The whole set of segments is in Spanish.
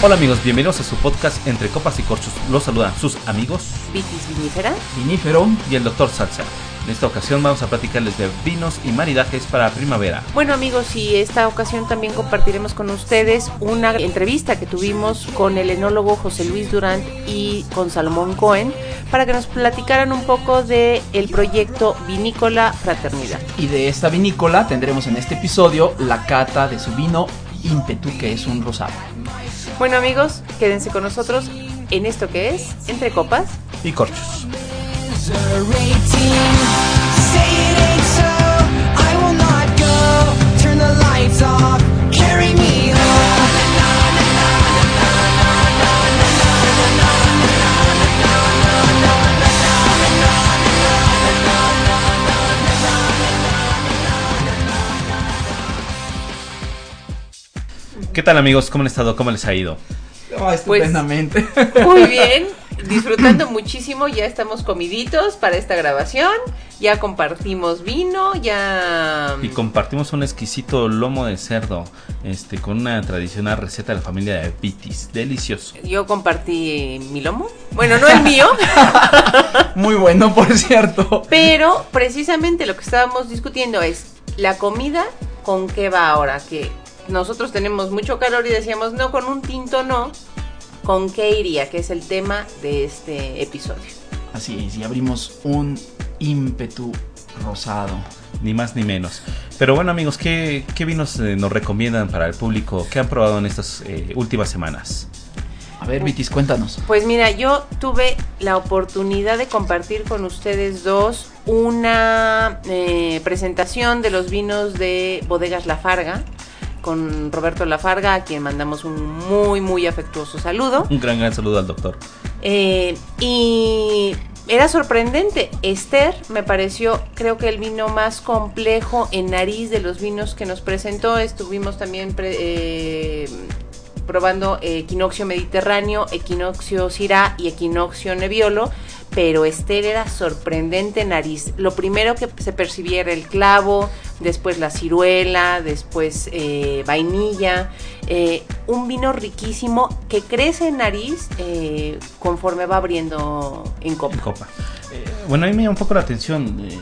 Hola amigos, bienvenidos a su podcast Entre Copas y Corchos. Los saludan sus amigos Vitis vinífera. Vinífero. y el doctor Salsa. En esta ocasión vamos a platicarles de vinos y maridajes para primavera. Bueno amigos, y esta ocasión también compartiremos con ustedes una entrevista que tuvimos con el enólogo José Luis Durant y con Salomón Cohen para que nos platicaran un poco de el proyecto Vinícola Fraternidad. Y de esta vinícola tendremos en este episodio la cata de su vino ímpetu, que es un rosado. Bueno amigos, quédense con nosotros en esto que es Entre Copas. Y corchos. Say ¿Qué tal amigos? ¿Cómo han estado? ¿Cómo les ha ido? estupendamente. Muy bien, disfrutando muchísimo, ya estamos comiditos para esta grabación, ya compartimos vino, ya... Y compartimos un exquisito lomo de cerdo este, con una tradicional receta de la familia de Vitis. Delicioso. Yo compartí mi lomo, bueno, no el mío, Muy bueno, por cierto. pero precisamente lo que estábamos discutiendo es la comida con qué va ahora, que nosotros tenemos mucho calor y decíamos, no, con un tinto no, ¿con qué iría? Que es el tema de este episodio. Así es, y abrimos un ímpetu rosado. Ni más ni menos. Pero bueno amigos, ¿qué, qué vinos eh, nos recomiendan para el público? ¿Qué han probado en estas eh, últimas semanas? A ver, Vitis, cuéntanos. Pues mira, yo tuve la oportunidad de compartir con ustedes dos una eh, presentación de los vinos de Bodegas La Farga con Roberto Lafarga, a quien mandamos un muy, muy afectuoso saludo. Un gran, gran saludo al doctor. Eh, y era sorprendente. Esther me pareció, creo que el vino más complejo en nariz de los vinos que nos presentó. Estuvimos también pre- eh, probando eh, equinoccio mediterráneo, equinoccio Syrah y equinoccio Nebbiolo. Pero Esther era sorprendente en nariz. Lo primero que se percibía era el clavo, después la ciruela, después eh, vainilla. Eh, un vino riquísimo que crece en nariz eh, conforme va abriendo en copa. En copa. Eh, bueno, a mí me llama un poco la atención. eh,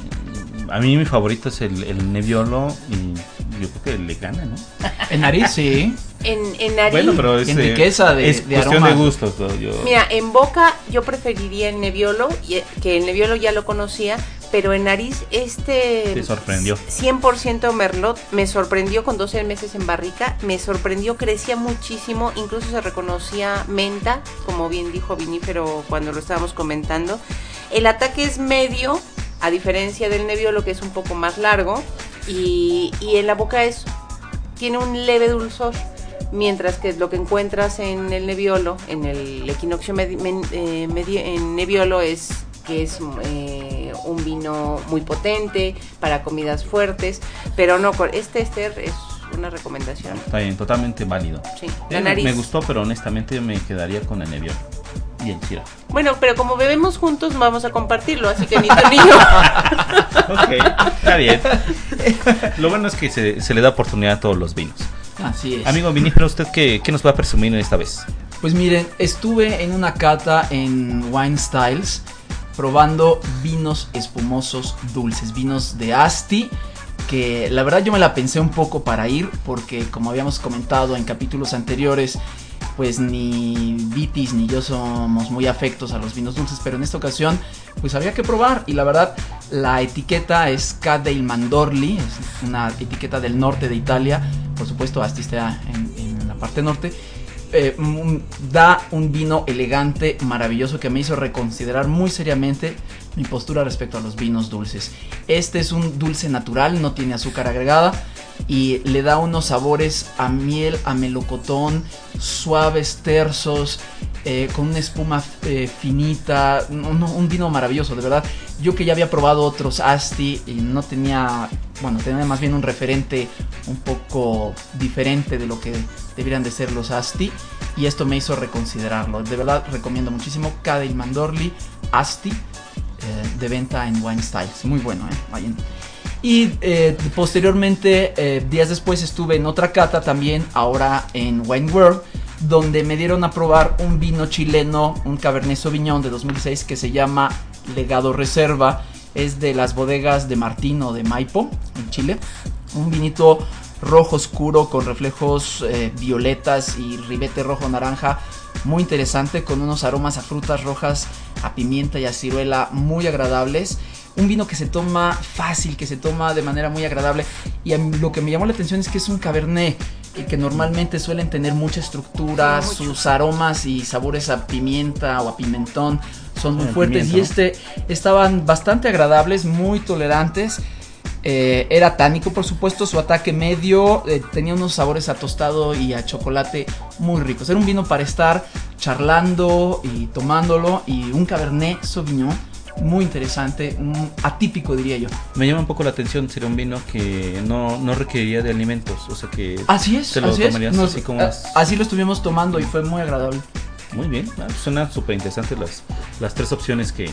a mí mi favorito es el, el Nebbiolo y yo creo que le gana, ¿no? En nariz, sí. En, en nariz, Bueno, pero es, En eh, riqueza de- es de cuestión de gustos. pero yo- mira, en boca yo preferiría el Nebbiolo, y- que el Nebbiolo ya lo conocía, pero en nariz este... Te sorprendió. 100% Merlot, me sorprendió con 12 meses en barrica, me sorprendió, crecía muchísimo, incluso se reconocía menta, como bien dijo Vinífero cuando lo estábamos comentando. El ataque es medio, a diferencia del Nebbiolo que es un poco más largo, y, y en la boca es tiene un leve dulzor, mientras que lo que encuentras en el Nebbiolo, en el equinoccio men- eh, en Nebbiolo es que es eh, un vino muy potente para comidas fuertes, pero no, con- este Esther es una recomendación. Está bien, totalmente válido. Sí, Eh, la me- nariz. Me gustó, pero honestamente me quedaría con el Nebbiolo Bueno, pero como bebemos juntos vamos a compartirlo, así que ni tú ni yo. Ok, está bien. Lo bueno es que se, se le da oportunidad a todos los vinos. Así es. Amigo Vinífero, ¿usted qué, qué nos va a presumir en esta vez? Pues miren, estuve en una cata en Wine Styles probando vinos espumosos dulces, vinos de Asti, que la verdad yo me la pensé un poco para ir porque como habíamos comentado en capítulos anteriores, pues ni Vitis ni yo somos muy afectos a los vinos dulces, pero en esta ocasión pues había que probar. Y la verdad la etiqueta es Cadel Mandorli, es una etiqueta del norte de Italia, por supuesto Asti está en, en la parte norte. Eh, da un vino elegante, maravilloso, que me hizo reconsiderar muy seriamente mi postura respecto a los vinos dulces. Este es un dulce natural, no tiene azúcar agregada y le da unos sabores a miel, a melocotón, suaves, tersos, eh, con una espuma eh, finita, un, un vino maravilloso, de verdad. Yo que ya había probado otros Asti y no tenía, bueno, tenía más bien un referente un poco diferente de lo que deberían de ser los Asti y esto me hizo reconsiderarlo. De verdad recomiendo muchísimo Cadel Mandorli Asti eh, de venta en Wine Styles. Muy bueno, ¿eh? Vayan. Y eh, posteriormente, eh, días después, estuve en otra cata también, ahora en Wine World, donde me dieron a probar un vino chileno, un Cabernet Sauvignon de 2006 que se llama Legado Reserva. Es de las bodegas de Martín o de Maipo, en Chile. Un vinito rojo oscuro con reflejos eh, violetas y ribete rojo naranja. Muy interesante, con unos aromas a frutas rojas, a pimienta y a ciruela muy agradables. Un vino que se toma fácil, que se toma de manera muy agradable. Y a mí lo que me llamó la atención es que es un cabernet que normalmente suelen tener mucha estructura, Sí, sus aromas y sabores a pimienta o a pimentón son muy fuertes pimiento, y este estaban bastante agradables, muy tolerantes. Eh, era tánico, por supuesto, su ataque medio eh, tenía unos sabores a tostado y a chocolate muy ricos. Era un vino para estar charlando y tomándolo y un Cabernet Sauvignon muy interesante, atípico diría yo. Me llama un poco la atención, sería un vino que no, no requeriría de alimentos, o sea que Así es, te lo así es. tomarías Nos- así como es. así lo estuvimos tomando y fue muy agradable. Muy bien, ah, suena súper interesante las, las tres opciones que,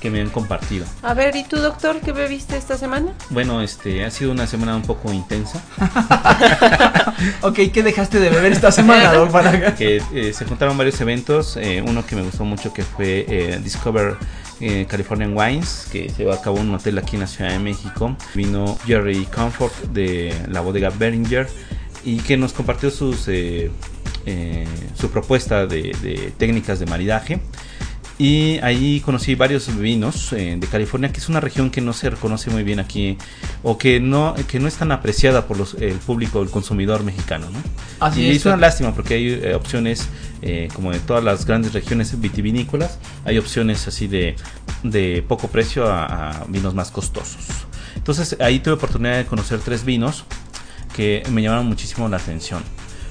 que me han compartido. A ver, ¿y tú, doctor, qué bebiste esta semana? Bueno, este ha sido una semana un poco intensa, Ok, ¿qué dejaste de beber esta semana? Para- que eh, se juntaron varios eventos, eh, uno que me gustó mucho que fue eh, Discover eh, Californian Wines, que se llevó a cabo en un hotel aquí en la Ciudad de México. Vino Jerry Comfort de la bodega Beringer y que nos compartió sus, eh, eh, su propuesta de, de técnicas de maridaje. Y ahí conocí varios vinos eh, de California, que es una región que no se reconoce muy bien aquí, o que no, que no es tan apreciada por los, el público, el consumidor mexicano. ¿no? Así y es. es una lástima porque hay eh, opciones, eh, como de todas las grandes regiones vitivinícolas, hay opciones así de, de poco precio a, a vinos más costosos. Entonces ahí tuve oportunidad de conocer tres vinos que me llamaron muchísimo la atención.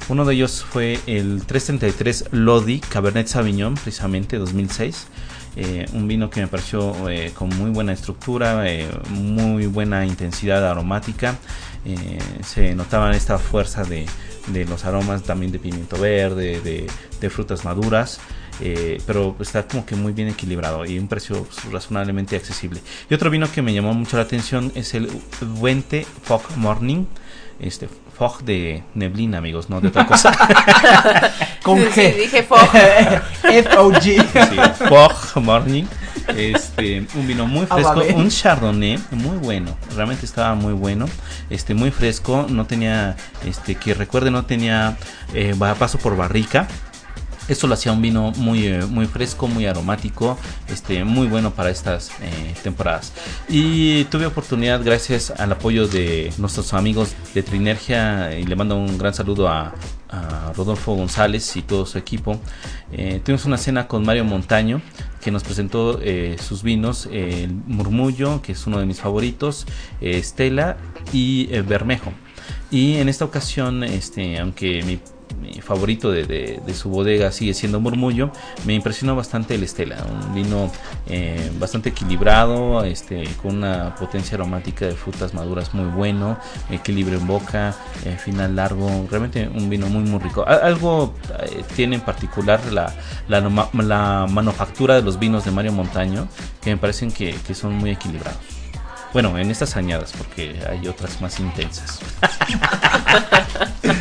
Uno de ellos fue el 333 Lodi Cabernet Sauvignon, precisamente 2006. Eh, un vino que me pareció eh, con muy buena estructura, eh, muy buena intensidad aromática. Eh, se notaba esta fuerza de, de los aromas también de pimiento verde, de, de frutas maduras. eh, pero está como que muy bien equilibrado y un precio razonablemente accesible. Y otro vino que me llamó mucho la atención es el Wente Fog Morning. Este, fog de neblina, amigos, no de otra cosa. Con Sí, G. sí, dije fog. F-O-G. Sí, Fog Morning. Este, un vino muy Ah, fresco, un chardonnay muy bueno, realmente estaba muy bueno, este, muy fresco, no tenía, este, que recuerde, no tenía eh, paso por barrica. Esto lo hacía un vino muy, eh, muy fresco, muy aromático, este, muy bueno para estas eh, temporadas. Y tuve oportunidad, gracias al apoyo de nuestros amigos de Trinergia, y le mando un gran saludo a, Rodolfo González y todo su equipo. Eh, tuvimos una cena con Mario Montaño, que nos presentó eh, sus vinos, el Murmullo, que es uno de mis favoritos, Estela y eh, Bermejo. Y en esta ocasión, este, aunque mi, mi favorito de, de- de su bodega sigue siendo Murmullo, me impresionó bastante el Estela, un vino eh, bastante equilibrado, este, con una potencia aromática de frutas maduras muy bueno, equilibrio en boca, eh, final largo, realmente un vino muy muy rico. Algo eh, tiene en particular la, la, la manufactura de los vinos de Mario Montaño, que me parecen que, que son muy equilibrados. Bueno, en estas añadas, porque hay otras más intensas.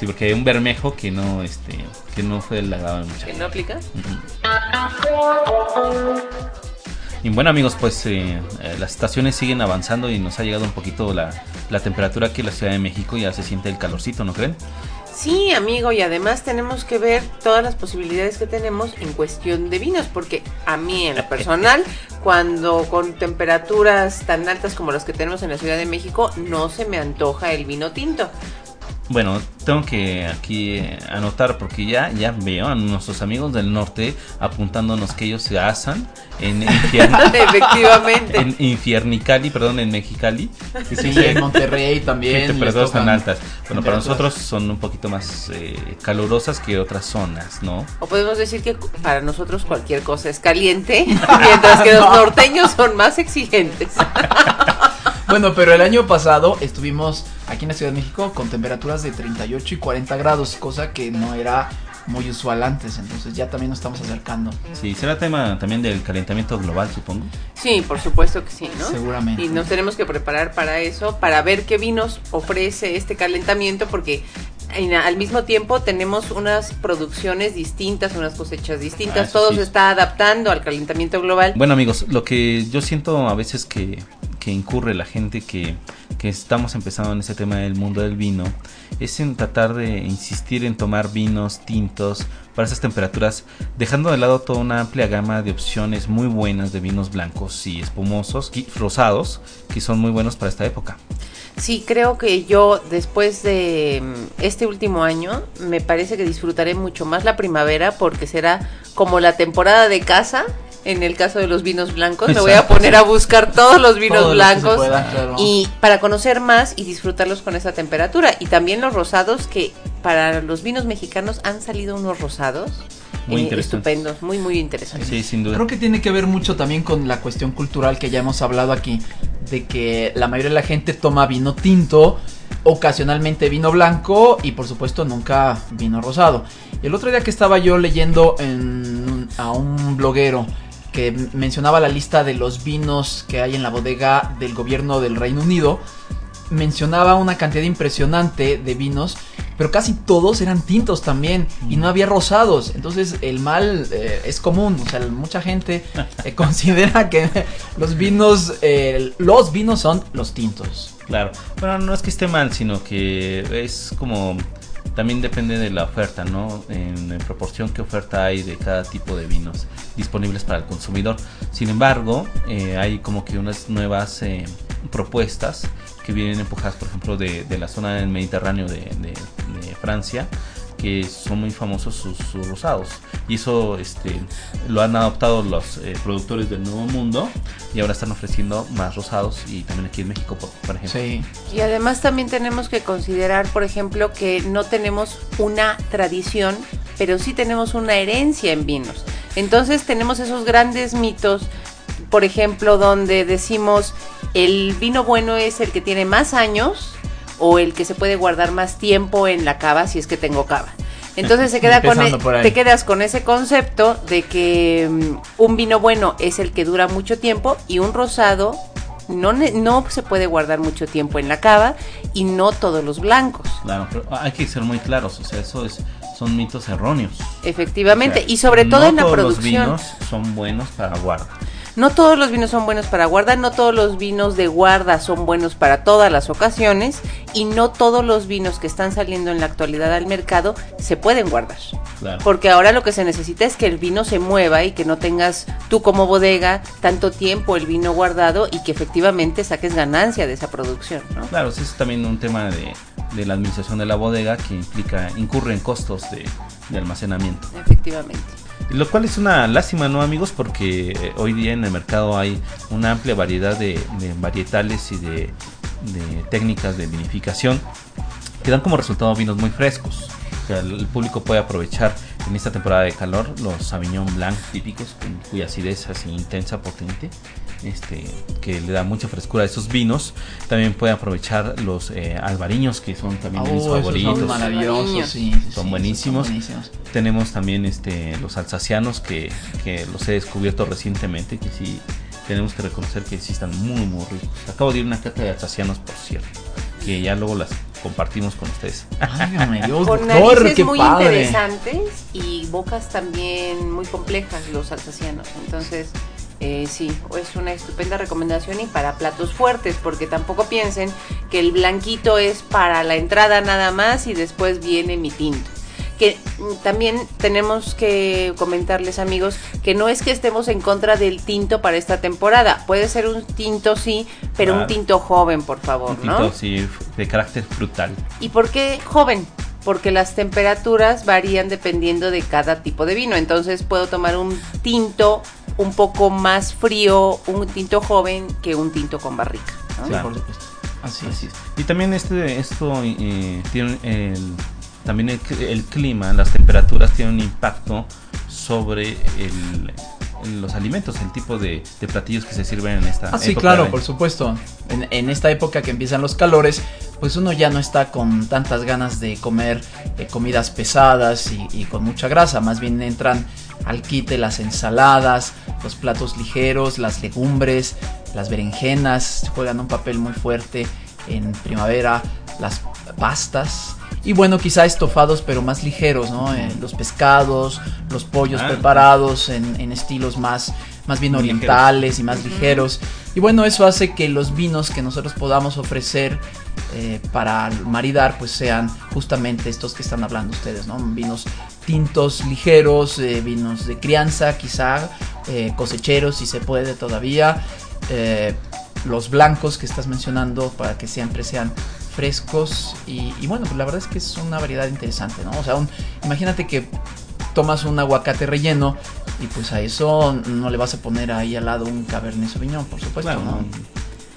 sí, porque hay un bermejo que no, este, que no fue el agrado de mucha ¿Que no aplica? Y bueno amigos, pues eh, eh, las estaciones siguen avanzando y nos ha llegado un poquito la, la temperatura aquí en la Ciudad de México, ya se siente el calorcito, ¿no creen? Sí, amigo, y además tenemos que ver todas las posibilidades que tenemos en cuestión de vinos, porque a mí en lo personal, cuando con temperaturas tan altas como las que tenemos en la Ciudad de México, no se me antoja el vino tinto. Bueno, tengo que aquí eh, anotar porque ya, ya veo a nuestros amigos del norte apuntándonos que ellos se asan en, Infiern- Efectivamente. en Infiernicali, perdón, en Mexicali. Sí, siempre- en Monterrey también. Sí, temperaturas tan altas. Bueno, para nosotros son un poquito más eh, calurosas que otras zonas, ¿no? O podemos decir que para nosotros cualquier cosa es caliente, mientras que los norteños son más exigentes. Bueno, pero el año pasado estuvimos aquí en la Ciudad de México con temperaturas de 38 y 40 grados, cosa que no era muy usual antes, entonces ya también nos estamos acercando. Sí, será tema también del calentamiento global, supongo. Sí, por supuesto que sí, ¿no? Seguramente. Y nos tenemos que preparar para eso, para ver qué vinos ofrece este calentamiento, porque en- al mismo tiempo tenemos unas producciones distintas, unas cosechas Ah, distintas, eso todo sí. se está adaptando al calentamiento global. Bueno amigos, lo que yo siento a veces que, que incurre la gente que, que estamos empezando en ese tema del mundo del vino es en tratar de insistir en tomar vinos tintos para esas temperaturas, dejando de lado toda una amplia gama de opciones muy buenas de vinos blancos y espumosos y rosados que son muy buenos para esta época. Sí, creo que yo después de mm, este último año me parece que disfrutaré mucho más la primavera porque será como la temporada de casa. En el caso de los vinos blancos, me voy a Exacto, poner sí. a buscar todos los vinos blancos claro. y para conocer más y disfrutarlos con esa temperatura. Y también los rosados que para los vinos mexicanos han salido unos rosados Muy eh, estupendos, muy muy interesantes. Sí, sin duda. Creo que tiene que ver mucho también con la cuestión cultural que ya hemos hablado aquí, de que la mayoría de la gente toma vino tinto, ocasionalmente vino blanco y por supuesto nunca vino rosado. El otro día que estaba yo leyendo en- a un bloguero que mencionaba la lista de los vinos que hay en la bodega del gobierno del Reino Unido, mencionaba una cantidad impresionante de vinos, pero casi todos eran tintos también y no había rosados. Entonces el mal eh, es común, o sea, mucha gente eh, considera que los vinos, eh, los vinos son los tintos. Claro. Bueno, no es que esté mal, sino que es como también depende de la oferta, ¿no? En, proporción que oferta hay de cada tipo de vinos disponibles para el consumidor. Sin embargo, eh, hay como que unas nuevas eh, propuestas que vienen empujadas, por ejemplo, de, la zona del Mediterráneo de Francia, que son muy famosos sus, sus rosados. Y eso este, lo han adoptado los eh, productores del Nuevo Mundo y ahora están ofreciendo más rosados y también aquí en México, por, por ejemplo. Sí. Y además también tenemos que considerar, por ejemplo, que no tenemos una tradición, pero sí tenemos una herencia en vinos. Entonces tenemos esos grandes mitos, por ejemplo, donde decimos el vino bueno es el que tiene más años o el que se puede guardar más tiempo en la cava si es que tengo cava. Entonces se queda con Empezando e- te quedas con ese concepto de que mm, un vino bueno es el que dura mucho tiempo y un rosado no, no se puede guardar mucho tiempo en la cava y no todos los blancos. Claro, pero hay que ser muy claros, o sea, eso es, son mitos erróneos. Efectivamente, O sea, y sobre todo no en la todos producción. Los vinos son buenos para guarda. No todos los vinos son buenos para guarda, no todos los vinos de guarda son buenos para todas las ocasiones y no todos los vinos que están saliendo en la actualidad al mercado se pueden guardar. Claro. Porque ahora lo que se necesita es que el vino se mueva y que no tengas tú como bodega tanto tiempo el vino guardado y que efectivamente saques ganancia de esa producción, ¿no? Claro, sí, es también un tema de, de la administración de la bodega que implica, incurre en costos de, de almacenamiento. Efectivamente. Lo cual es una lástima, ¿no, amigos? Porque eh, hoy día en el mercado hay una amplia variedad de, de varietales y de, de técnicas de vinificación que dan como resultado vinos muy frescos. O sea, el, el público puede aprovechar en esta temporada de calor los Sauvignon Blanc típicos, con- cuya acidez así intensa, potente, este, que le da mucha frescura a esos vinos. También puede aprovechar los eh, albariños, que son también de mis Oh, esos favoritos. son maravillosos, sí, sí, sí, Son esos buenísimos. buenísimos. Tenemos también este los alsacianos que, que los he descubierto recientemente, que sí tenemos que reconocer que sí están muy muy ricos. Acabo de ir a una cata de alsacianos, por cierto, que ya luego las compartimos con ustedes. Dios, Con doctor, narices qué muy padre. interesantes y bocas también muy complejas los alsacianos. Entonces, eh, sí, es una estupenda recomendación y para platos fuertes, porque tampoco piensen que el blanquito es para la entrada nada más y después viene mi tinto. Que mm, también tenemos que comentarles amigos que no es que estemos en contra del tinto para esta temporada. Puede ser un tinto sí, pero un tinto joven, por favor, Un ¿no? tinto así de carácter frutal. ¿Y por qué joven? Porque las temperaturas varían dependiendo de cada tipo de vino. Entonces puedo tomar un tinto un poco más frío, un tinto joven, que un tinto con barrica. ¿no? Sí, Claro. por supuesto. Así Así es. es. Y también este esto eh, tiene el, también el, el clima, las temperaturas tienen un impacto sobre el, los alimentos, el tipo de, de platillos que se sirven en esta Ah, sí, época claro, de- por supuesto. En, en esta época que empiezan los calores, pues uno ya no está con tantas ganas de comer eh, comidas pesadas y, y con mucha grasa. Más bien entran al quite las ensaladas, los platos ligeros, las legumbres, las berenjenas juegan un papel muy fuerte en primavera, las pastas. Y bueno, quizá estofados, pero más ligeros, ¿no? Eh, los pescados, los pollos Ah. preparados en, en estilos más, más bien orientales y más ligeros. Y bueno, eso hace que los vinos que nosotros podamos ofrecer eh, para maridar, pues sean justamente estos que están hablando ustedes, ¿no? Vinos tintos ligeros, eh, vinos de crianza, quizá, eh, cosecheros, si se puede todavía. los blancos que estás mencionando para que siempre sean frescos y, y bueno, pues la verdad es que es una variedad interesante, ¿no? O sea, un- imagínate que tomas un aguacate relleno y pues a eso no le vas a poner ahí al lado un Cabernet Sauvignon, por supuesto, ¿no?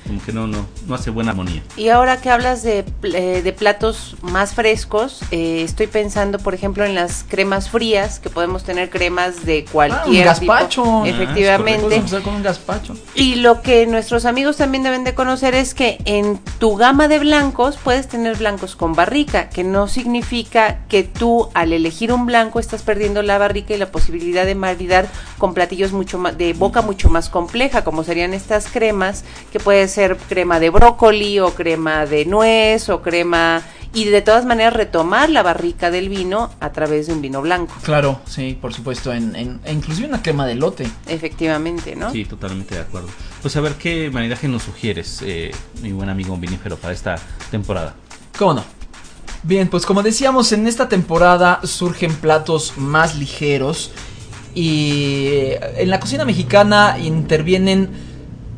Como que no, no, no hace buena armonía. Y ahora que hablas de, eh, de platos más frescos, eh, estoy pensando, por ejemplo, en las cremas frías, que podemos tener cremas de Ah, un cualquier gazpacho. tipo. Ah, Efectivamente. Puedes empezar con un gazpacho. Y lo que nuestros amigos también deben de conocer es que en tu gama de blancos puedes tener blancos con barrica, que no significa que tú al elegir un blanco estás perdiendo la barrica y la posibilidad de maridar con platillos mucho más de boca mucho más compleja, como serían estas cremas, que puede ser crema de brócoli o crema de nuez o crema y de todas maneras retomar la barrica del vino a través de un vino blanco. Claro, sí, por supuesto, en, en- e inclusive una crema de lote. Efectivamente, ¿no? Sí, totalmente de acuerdo. Pues a ver qué maridaje nos sugieres, eh, mi buen amigo vinífero, para esta temporada. ¿Cómo no? Bien, pues como decíamos, en esta temporada surgen platos más ligeros y en la cocina mexicana intervienen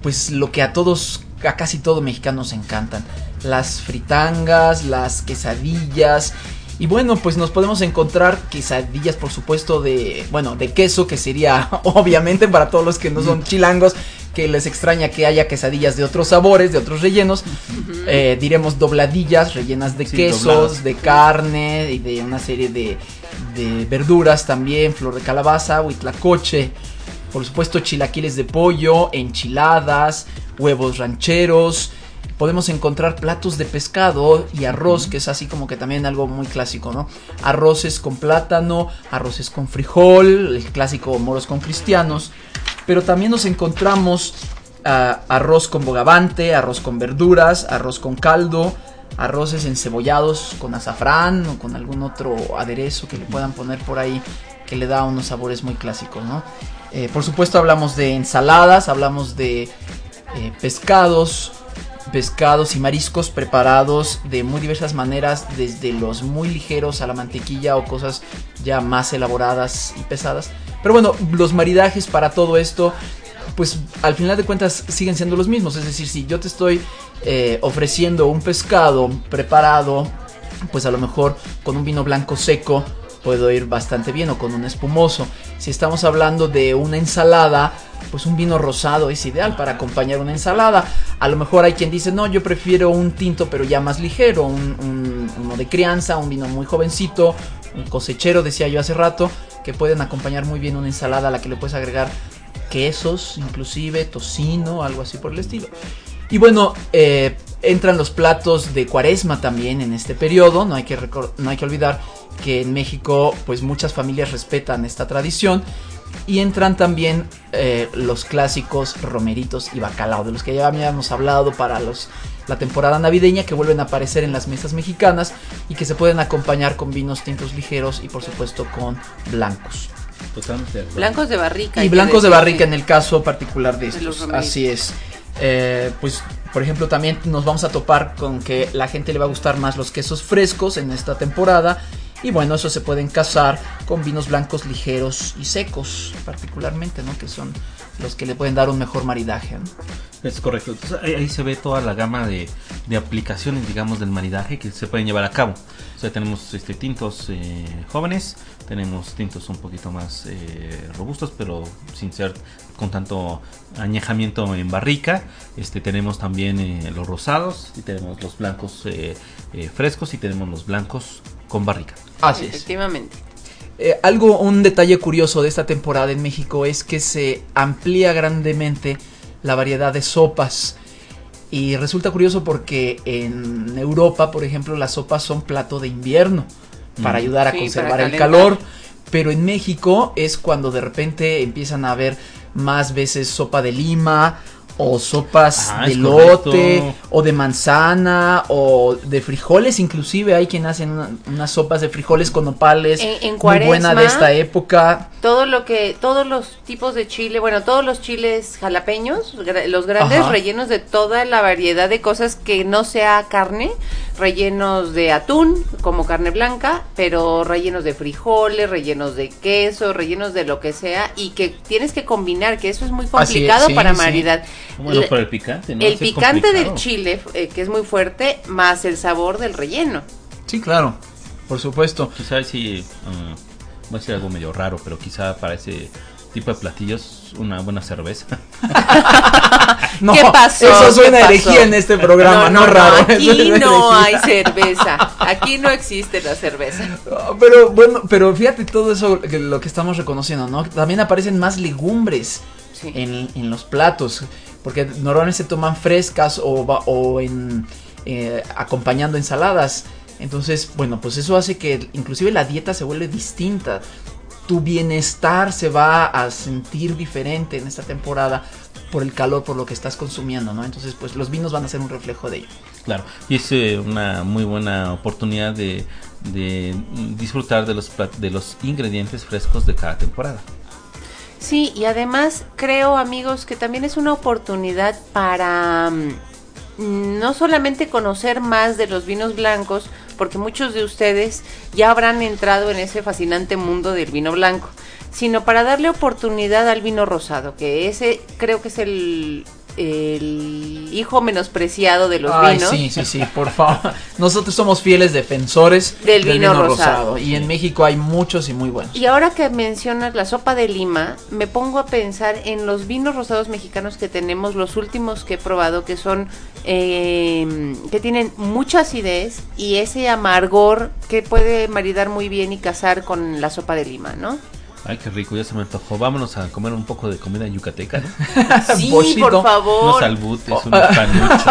pues lo que a todos, a casi todo mexicano nos encantan. Las fritangas, las quesadillas y bueno, pues nos podemos encontrar quesadillas por supuesto de, bueno, de queso que sería obviamente para todos los que no son chilangos que les extraña que haya quesadillas de otros sabores, de otros rellenos. Eh, diremos dobladillas rellenas de Sí, quesos, dobladas. de carne y de una serie de, de verduras también, flor de calabaza, huitlacoche, por supuesto chilaquiles de pollo, enchiladas, huevos rancheros. Podemos encontrar platos de pescado y arroz, que es así como que también algo muy clásico, ¿no? Arroces con plátano, arroces con frijol, el clásico moros con cristianos. Pero también nos encontramos ah, arroz con bogavante, arroz con verduras, arroz con caldo, arroces encebollados con azafrán o con algún otro aderezo que le puedan poner por ahí que le da unos sabores muy clásicos, ¿no? Eh, por supuesto hablamos de ensaladas, hablamos de eh, pescados, pescados y mariscos preparados de muy diversas maneras, desde los muy ligeros a la mantequilla o cosas ya más elaboradas y pesadas. Pero bueno, los maridajes para todo esto, pues al final de cuentas siguen siendo los mismos. Es decir, si yo te estoy eh, ofreciendo un pescado preparado, pues a lo mejor con un vino blanco seco puedo ir bastante bien o con un espumoso. Si estamos hablando de una ensalada, pues un vino rosado es ideal para acompañar una ensalada. A lo mejor hay quien dice, no, yo prefiero un tinto pero ya más ligero, un, un- uno de crianza, un vino muy jovencito, un cosechero, decía yo hace rato, que pueden acompañar muy bien una ensalada a la que le puedes agregar quesos, inclusive tocino, algo así por el estilo. Y bueno, eh, entran los platos de cuaresma también en este periodo. No hay, que no hay que olvidar que en México pues muchas familias respetan esta tradición. Y entran también eh, los clásicos romeritos y bacalao, de los que ya habíamos hablado para los, la temporada navideña, que vuelven a aparecer en las mesas mexicanas y que se pueden acompañar con vinos tintos ligeros y por supuesto con blancos. Totalmente. Blancos de barrica. Y blancos de barrica en el caso particular de estos. Así es. Eh, pues, por ejemplo, también nos vamos a topar con que la gente le va a gustar más los quesos frescos en esta temporada. Y bueno, eso se pueden casar con vinos blancos ligeros y secos, particularmente, ¿no? Que son los que le pueden dar un mejor maridaje. Es correcto. Entonces, ahí, se ve toda la gama de, de aplicaciones, digamos, del maridaje que se pueden llevar a cabo. O sea, tenemos este, tintos eh, jóvenes, tenemos tintos un poquito más eh, robustos, pero sin ser con tanto añejamiento en barrica. Este, tenemos también eh, los rosados, y tenemos los blancos frescos y tenemos los blancos con barrica. Así es. Efectivamente. Eh, algo, un detalle curioso de esta temporada en México es que se amplía grandemente la variedad de sopas. Y resulta curioso porque en Europa, por ejemplo, las sopas son plato de invierno para Mm. ayudar a Sí, conservar el calor. Pero en México es cuando de repente empiezan a haber más veces sopa de lima o sopas Ah, de lote correcto. o de manzana o de frijoles inclusive hay quien hacen una- unas sopas de frijoles con nopales En- en muy buena de esta época Todo lo que, todos los tipos de chile, bueno, todos los chiles jalapeños, los grandes Ajá. rellenos de toda la variedad de cosas que no sea carne, rellenos de atún como carne blanca, pero rellenos de frijoles, rellenos de queso, rellenos de lo que sea y que tienes que combinar, que eso es muy es, complicado sí, para sí. Bueno, Le- por el picante, ¿no? el Sí es picante del chile, eh, que es muy fuerte, más el sabor del relleno. sí claro por supuesto Quizá sí, ah, voy a decir algo medio raro, pero quizá para ese tipo de platillos una buena cerveza. no, ¿Qué pasó? eso suena ¿Qué a pasó? herejía en este programa no, raro Aquí no hay cerveza. Aquí no existe la cerveza. Pero bueno, pero fíjate todo eso que lo que estamos reconociendo, ¿no? También aparecen más legumbres Sí. en, en los platos, porque normalmente se toman frescas o, o en eh, acompañando ensaladas. Entonces, bueno, pues eso hace que inclusive la dieta se vuelve distinta. Tu bienestar se va a sentir diferente en esta temporada por el calor, por lo que estás consumiendo, ¿no? Entonces, pues los vinos van a ser un reflejo de ello. Claro, y es eh, una muy buena oportunidad de, disfrutar de los, de los ingredientes frescos de cada temporada. Sí, y además creo, amigos, que también es una oportunidad para mm, no solamente conocer más de los vinos blancos, porque muchos de ustedes ya habrán entrado en ese fascinante mundo del vino blanco, sino para darle oportunidad al vino rosado, que ese creo que es el, el hijo menospreciado de los Ay, vinos. sí, sí, sí, por favor. Nosotros somos fieles defensores Del vino rosado. Y en México hay muchos y muy buenos. Y ahora que mencionas la sopa de lima, me pongo a pensar en los vinos rosados mexicanos que tenemos, los últimos que he probado, que son, eh, que tienen mucha acidez y ese amargor que puede maridar muy bien y casar con la sopa de lima, ¿no? Ay, qué rico, ya se me antojó. Vámonos a comer un poco de comida yucateca, ¿no? Sí, Bochito, por Unos favor. albutes, unos panuchos,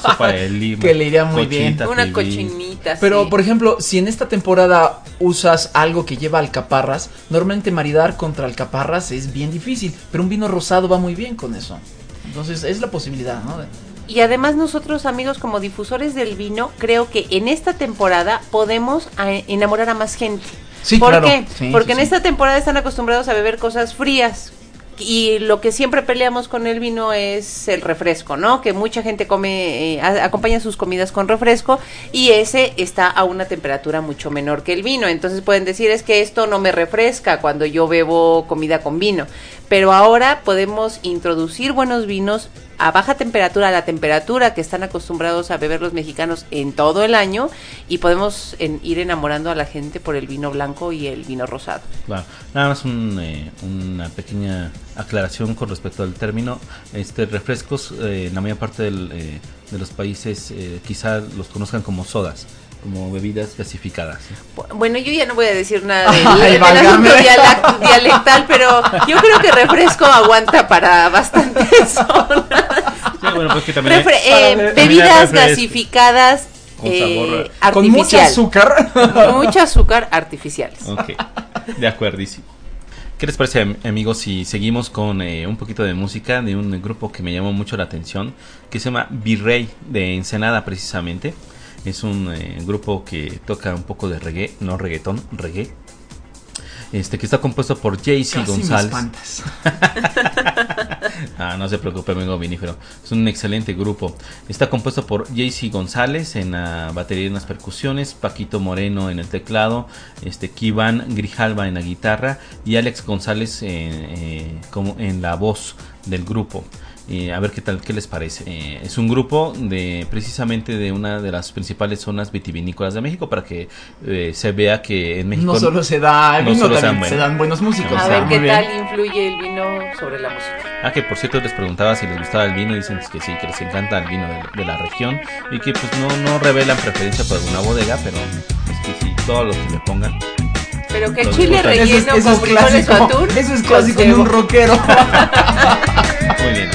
sopa de lima. Que le iría muy bien. Una pibil. cochinita. Pero, sí. por ejemplo, si en esta temporada usas algo que lleva alcaparras, normalmente maridar contra alcaparras es bien difícil, pero un vino rosado va muy bien con eso. Entonces, es la posibilidad, ¿no? De- Y además nosotros amigos como difusores del vino, creo que en esta temporada podemos enamorar a más gente. Sí, ¿Por claro. qué? Sí, Porque sí, en sí. esta temporada están acostumbrados a beber cosas frías. Y lo que siempre peleamos con el vino es el refresco, ¿no? Que mucha gente come, eh, a- acompaña sus comidas con refresco y ese está a una temperatura mucho menor que el vino. Entonces pueden decir es que esto no me refresca cuando yo bebo comida con vino. Pero ahora podemos introducir buenos vinos a baja temperatura, a la temperatura que están acostumbrados a beber los mexicanos en todo el año y podemos ir enamorando a la gente por el vino blanco y el vino rosado. Nada más un, eh, una pequeña aclaración con respecto al término. Este refrescos, eh, en la mayor parte eh, de los países eh, quizá los conozcan como sodas, como bebidas gasificadas. ¿eh? Bueno, yo ya no voy a decir nada del, Ay, del asunto dialectal, pero yo creo que refresco aguanta para bastantes zonas. Sí, bueno, pues que también hay- Refre- eh, bebidas refresco. gasificadas Con eh. Con mucho azúcar. Mucho azúcar artificiales. Ok, de acuerdísimo. ¿Qué les parece, am- amigos, si seguimos con eh, un poquito de música de un grupo que me llamó mucho la atención, que se llama Virrey, de Ensenada precisamente? Es un eh, grupo que toca un poco de reggae, no reggaetón, reggae. Este, que está compuesto por JC González. Ah, no se preocupe, amigo vinífero. Es un excelente grupo. Está compuesto por JC González en la batería y en las percusiones, Paquito Moreno en el teclado, este Kivan Grijalva en la guitarra y Alex González eh, eh, como en la voz del grupo. Eh, a ver qué tal, qué les parece. Eh, es un grupo de precisamente de una de las principales zonas vitivinícolas de México para que eh, se vea que en México No solo se da no vino, solo se dan también se buenos. dan buenos músicos. A ver muy qué bien. tal influye el vino sobre la música. Ah, que por cierto les preguntaba si les gustaba el vino, dicen que sí, que les encanta el vino de, de la región y que pues no, no revelan preferencia por alguna bodega, pero es que sí, todo lo que le pongan. Pero que el chile disfrutan. Eso es, relleno eso con es frijoles o clásico. atún. Eso es con clásico en un rockero. Muy bien.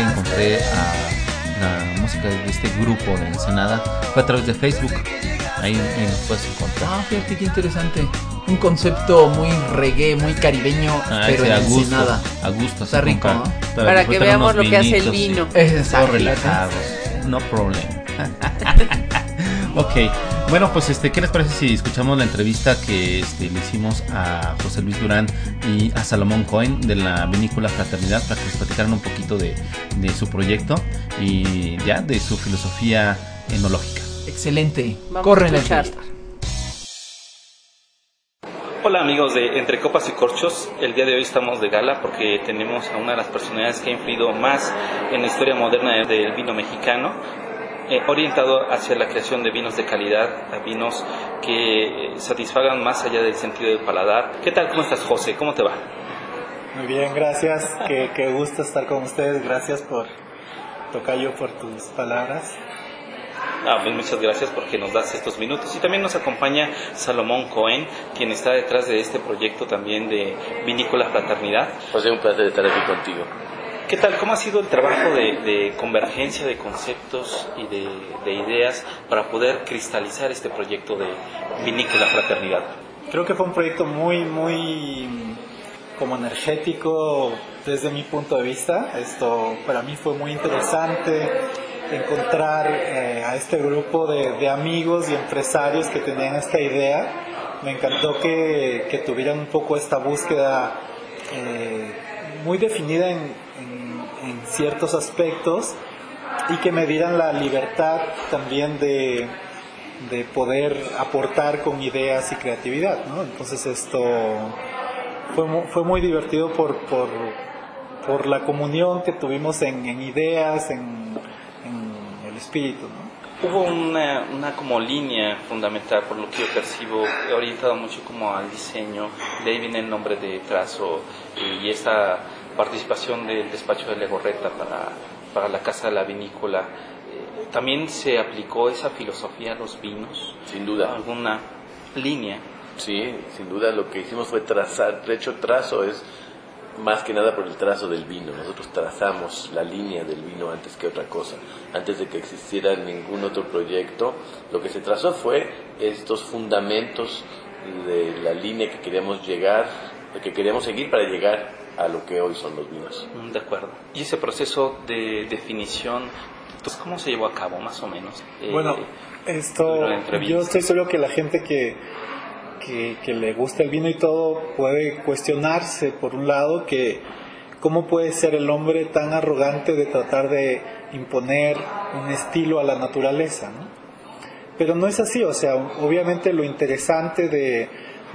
Encontré a la música de este grupo de Ensenada, fue a través de Facebook. Ahí, ahí nos puedes encontrar. Ah, fíjate qué interesante. Un concepto muy reggae, muy caribeño, Ah, pero en a gusto, Ensenada. a gusto, Está rico, Para que veamos lo que hace el vino. Exacto. Todos relajados, no problem. ok, bueno, pues este, ¿qué les parece si escuchamos la entrevista que este, le hicimos a José Luis Durán y a Salomón Cohen de la vinícola Fraternidad para que nos platicaran un poquito de, de su proyecto y ya de su filosofía enológica? Excelente. Vamos Corre a la entrevista. Hola amigos de Entre Copas y Corchos, el día de hoy estamos de gala porque tenemos a una de las personalidades que ha influido más en la historia moderna del vino mexicano, eh, orientado hacia la creación de vinos de calidad, a vinos que eh, satisfagan más allá del sentido del paladar. ¿Qué tal? ¿Cómo estás José? ¿Cómo te va? Muy bien, gracias. Qué, qué gusto estar con ustedes. Gracias por, Tocayo, por tus palabras. Ah, pues muchas gracias porque nos das estos minutos. Y también nos acompaña Salomón Cohen, quien está detrás de este proyecto también de Vinícola Fraternidad. Pues es un placer estar aquí contigo. ¿Qué tal? ¿Cómo ha sido el trabajo de, convergencia de conceptos y de, de ideas para poder cristalizar este proyecto de Vinícola Fraternidad? Creo que fue un proyecto muy, muy como energético desde mi punto de vista. Esto para mí fue muy interesante encontrar eh, a este grupo de, de amigos y empresarios que tenían esta idea. Me encantó que, que tuvieran un poco esta búsqueda eh, muy definida en, en- ciertos aspectos y que me dieran la libertad también de, de poder aportar con ideas y creatividad. ¿no? Entonces esto fue, mu- fue muy divertido por, por, por la comunión que tuvimos en, en ideas, en, en el espíritu. Hubo una, una como línea fundamental, por lo que yo percibo, orientada mucho como al diseño, de ahí viene el nombre de trazo y esta participación del despacho de Legorreta para, para la Casa de la Vinícola. Eh, También se aplicó esa filosofía a los vinos, Sin duda. alguna línea. Sí, sin duda lo que hicimos fue trazar. De hecho, trazo es más que nada por el trazo del vino. Nosotros trazamos la línea del vino antes que otra cosa. Antes de que existiera ningún otro proyecto, lo que se trazó fue estos fundamentos de la línea que queríamos llegar, que queríamos seguir para llegar a lo que hoy son los vinos. Mm, De acuerdo. Y ese proceso de definición, pues, ¿cómo se llevó a cabo, más o menos? Eh, Bueno, esto, tuvieron la entrevista. yo estoy seguro que la gente que, que, que le gusta el vino y todo puede cuestionarse, por un lado, que cómo puede ser el hombre tan arrogante de tratar de imponer un estilo a la naturaleza. Pero no es así, o sea, obviamente lo interesante de,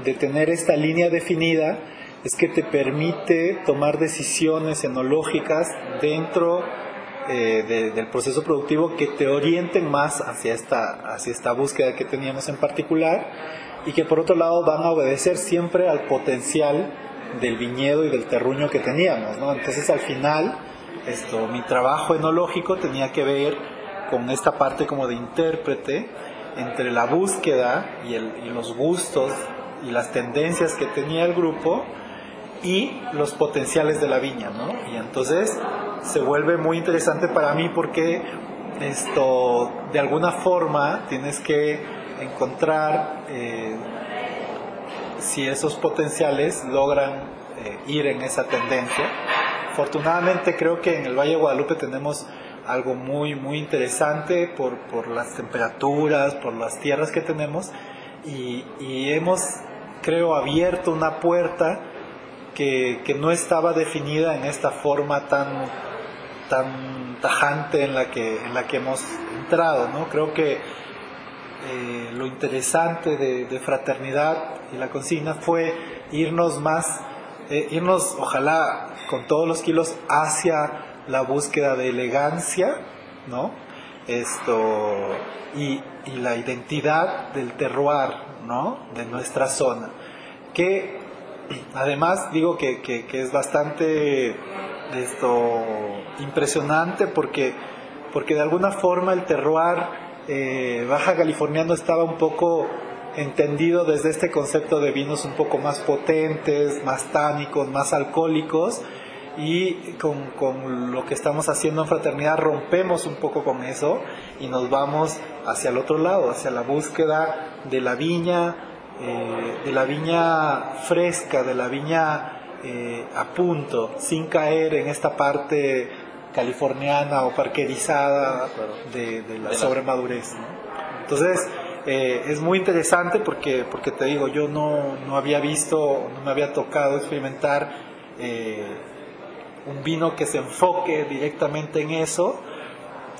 de tener esta línea definida es que te permite tomar decisiones enológicas dentro eh, de- del proceso productivo que te orienten más hacia esta, hacia esta búsqueda que teníamos en particular y que por otro lado van a obedecer siempre al potencial del viñedo y del terruño que teníamos, ¿no? Entonces al final, esto, mi trabajo enológico tenía que ver con esta parte como de intérprete entre la búsqueda y, el- y los gustos y las tendencias que tenía el grupo y los potenciales de la viña, ¿no? Y entonces se vuelve muy interesante para mí porque esto, de alguna forma, tienes que encontrar eh, si esos potenciales logran eh, ir en esa tendencia. Afortunadamente creo que en el Valle de Guadalupe tenemos algo muy muy interesante por, por las temperaturas, por las tierras que tenemos y, y hemos creo abierto una puerta que, que no estaba definida en esta forma tan tan tajante en la que en la que hemos entrado, ¿no? Creo que eh, lo interesante de, fraternidad y la consigna fue irnos más, eh, irnos ojalá con todos los kilos hacia la búsqueda de elegancia, ¿no? Esto y, y la identidad del terroir, ¿no? De nuestra zona, que además digo que, que, que es bastante esto impresionante porque porque de alguna forma el terroir eh, baja californiano estaba un poco entendido desde este concepto de vinos un poco más potentes, más tánicos, más alcohólicos y con, con lo que estamos haciendo en fraternidad rompemos un poco con eso y nos vamos hacia el otro lado, hacia la búsqueda de la viña, eh, de la viña fresca, de la viña eh, a punto, sin caer en esta parte californiana o parquerizada de, de la sobremadurez. ¿no? Entonces, eh, es muy interesante porque, porque te digo, yo no, no había visto, no me había tocado experimentar eh, un vino que se enfoque directamente en eso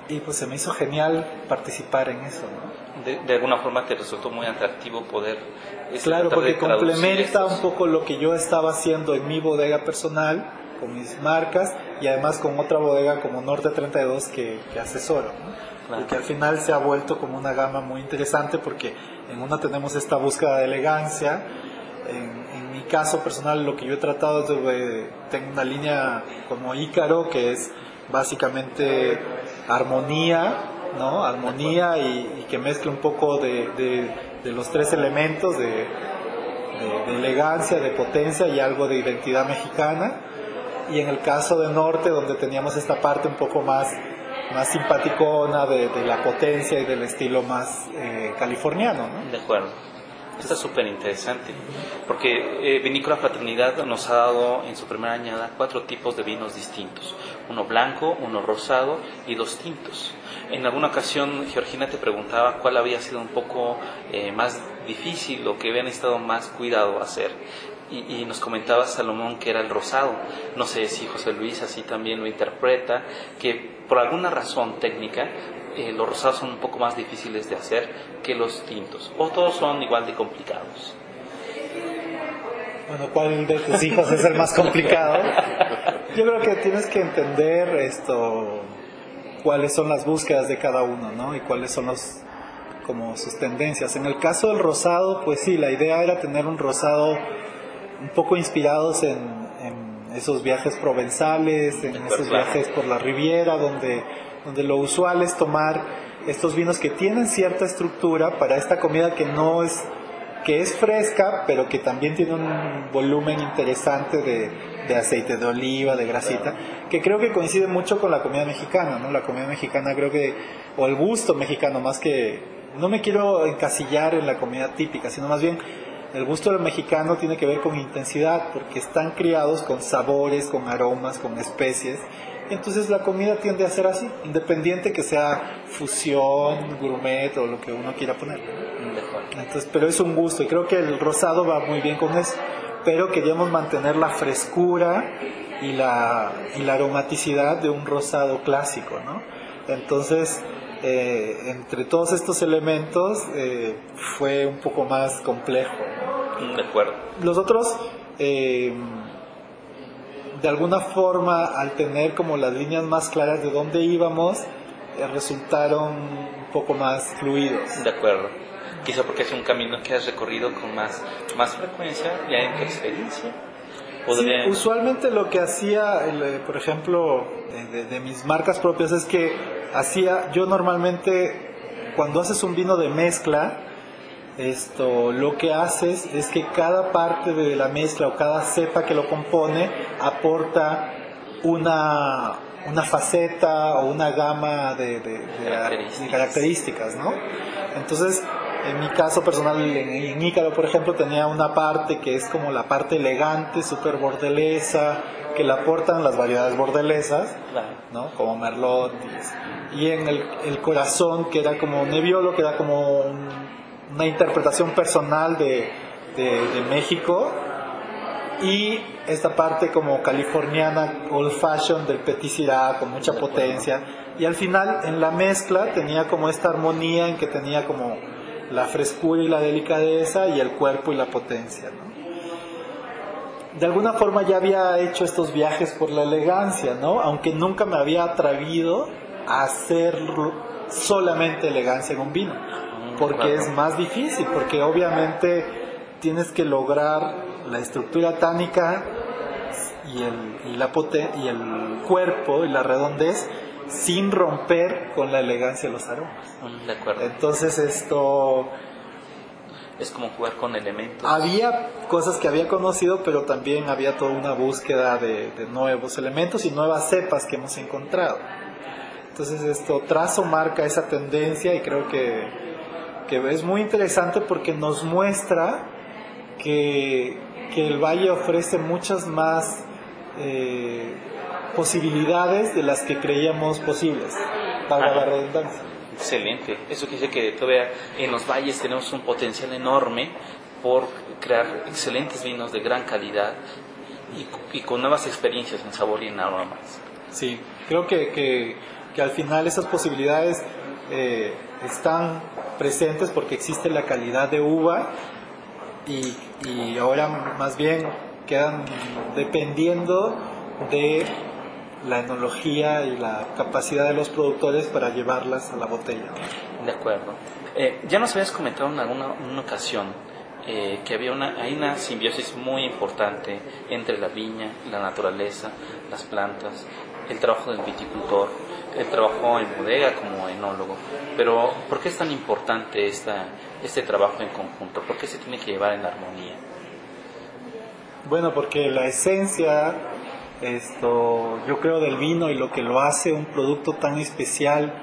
y pues se me hizo genial participar en eso. ¿no? De, de alguna forma te resultó muy atractivo poder... este, Claro, porque complementa un poco lo que yo estaba haciendo en mi bodega personal, con mis marcas, y además con otra bodega como Norte 32 que, que asesoro. ¿no? Claro. Y que al final se ha vuelto como una gama muy interesante porque en una tenemos esta búsqueda de elegancia. En, en mi caso personal lo que yo he tratado es de... Tengo una línea como Ícaro que es básicamente armonía, ¿no? Armonía y, y que mezcla un poco de, de- de los tres elementos de, de- de elegancia, de potencia y algo de identidad mexicana. Y en el caso de Norte, donde teníamos esta parte un poco más, más simpaticona de, de la potencia y del estilo más eh, californiano, ¿no? De acuerdo. Está súper interesante, porque eh, Vinícola Fraternidad nos ha dado en su primera añada cuatro tipos de vinos distintos, uno blanco, uno rosado y dos tintos. En alguna ocasión Georgina te preguntaba cuál había sido un poco eh, más difícil o que habían estado más cuidado hacer. Y, y nos comentaba Salomón que era el rosado. No sé si José Luis así también lo interpreta, que por alguna razón técnica eh, los rosados son un poco más difíciles de hacer que los tintos, o todos son igual de complicados. Bueno, ¿cuál de tus hijos es el más complicado? Yo creo que tienes que entender esto, cuáles son las búsquedas de cada uno, ¿no? Y cuáles son los, como sus tendencias. En el caso del rosado, pues sí, la idea era tener un rosado un poco inspirados en, en esos viajes provenzales, en esos viajes por la Riviera, donde, donde lo usual es tomar estos vinos que tienen cierta estructura para esta comida que no es que es fresca, pero que también tiene un volumen interesante de, de aceite de oliva, de grasita, que creo que coincide mucho con la comida mexicana, ¿no? La comida mexicana creo que, o el gusto mexicano, más que, no me quiero encasillar en la comida típica, sino más bien el gusto del mexicano tiene que ver con intensidad, porque están criados con sabores, con aromas, con especies. Entonces la comida tiende a ser así, independiente que sea fusión, gourmet o lo que uno quiera poner. Entonces, pero es un gusto y creo que el rosado va muy bien con eso. Pero queríamos mantener la frescura y la, y la aromaticidad de un rosado clásico, ¿no? Entonces, eh, entre todos estos elementos eh, fue un poco más complejo. De acuerdo. Los otros, eh, de alguna forma, al tener como las líneas más claras de dónde íbamos, eh, resultaron un poco más fluidos. De acuerdo. Quizá porque es un camino que has recorrido con más, más frecuencia, ya en tu experiencia. Sí, usualmente lo que hacía, eh, por ejemplo, de, de- de mis marcas propias es que hacía, yo normalmente cuando haces un vino de mezcla, esto, lo que haces es que cada parte de la mezcla o cada cepa que lo compone aporta una, una faceta o una gama de, de- de- Características. de características, ¿no? Entonces, en mi caso personal, en, en Ícaro, por ejemplo, tenía una parte que es como la parte elegante, súper bordelesa, que le aportan las variedades bordelesas, Claro. ¿no? Como Merlot. Y, en el, el corazón, que era como Nebbiolo, que era como un- una interpretación personal de, de- de México. Y esta parte como californiana, old fashion del Petit Syrah, con mucha potencia. Y al final, en la mezcla, tenía como esta armonía en que tenía como la frescura y la delicadeza y el cuerpo y la potencia, ¿no? de alguna forma ya había hecho estos viajes por la elegancia, ¿no? Aunque nunca me había atrevido a hacer solamente elegancia en un vino, porque es más difícil, porque obviamente tienes que lograr la estructura tánica y el, y la poten- y el cuerpo y la redondez sin romper con la elegancia de los aromas. Mm, De acuerdo. Entonces esto es como jugar con elementos. Había cosas que había conocido, pero también había toda una búsqueda de, de nuevos elementos y nuevas cepas que hemos encontrado. Entonces esto trazo marca esa tendencia y creo que, que es muy interesante porque nos muestra que, que el valle ofrece muchas más eh, posibilidades de las que creíamos posibles, para la redundancia. Excelente. Eso quiere decir que todavía en los valles tenemos un potencial enorme por crear excelentes vinos de gran calidad y, y con nuevas experiencias en sabor y en aromas. Sí, creo que, que, que al final esas posibilidades eh, están presentes porque existe la calidad de uva y, y ahora más bien quedan dependiendo de la enología y la capacidad de los productores para llevarlas a la botella. De acuerdo. Eh, ya nos habías comentado en alguna una ocasión eh, que había una, hay una simbiosis muy importante entre la viña, la naturaleza, las plantas, el trabajo del viticultor, el trabajo en bodega como enólogo. Pero, ¿por qué es tan importante esta, este trabajo en conjunto? ¿Por qué se tiene que llevar en armonía? Bueno, porque la esencia, esto, yo creo del vino y lo que lo hace un producto tan especial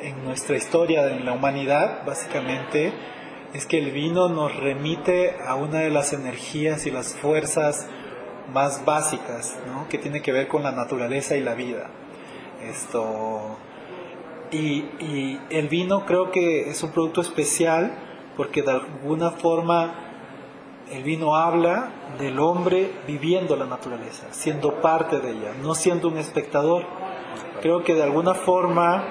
en nuestra historia, en la humanidad, básicamente, es que el vino nos remite a una de las energías y las fuerzas más básicas, ¿no? que tiene que ver con la naturaleza y la vida. Esto, y, y el vino creo que es un producto especial porque de alguna forma el vino habla del hombre viviendo la naturaleza, siendo parte de ella, no siendo un espectador. Creo que de alguna forma,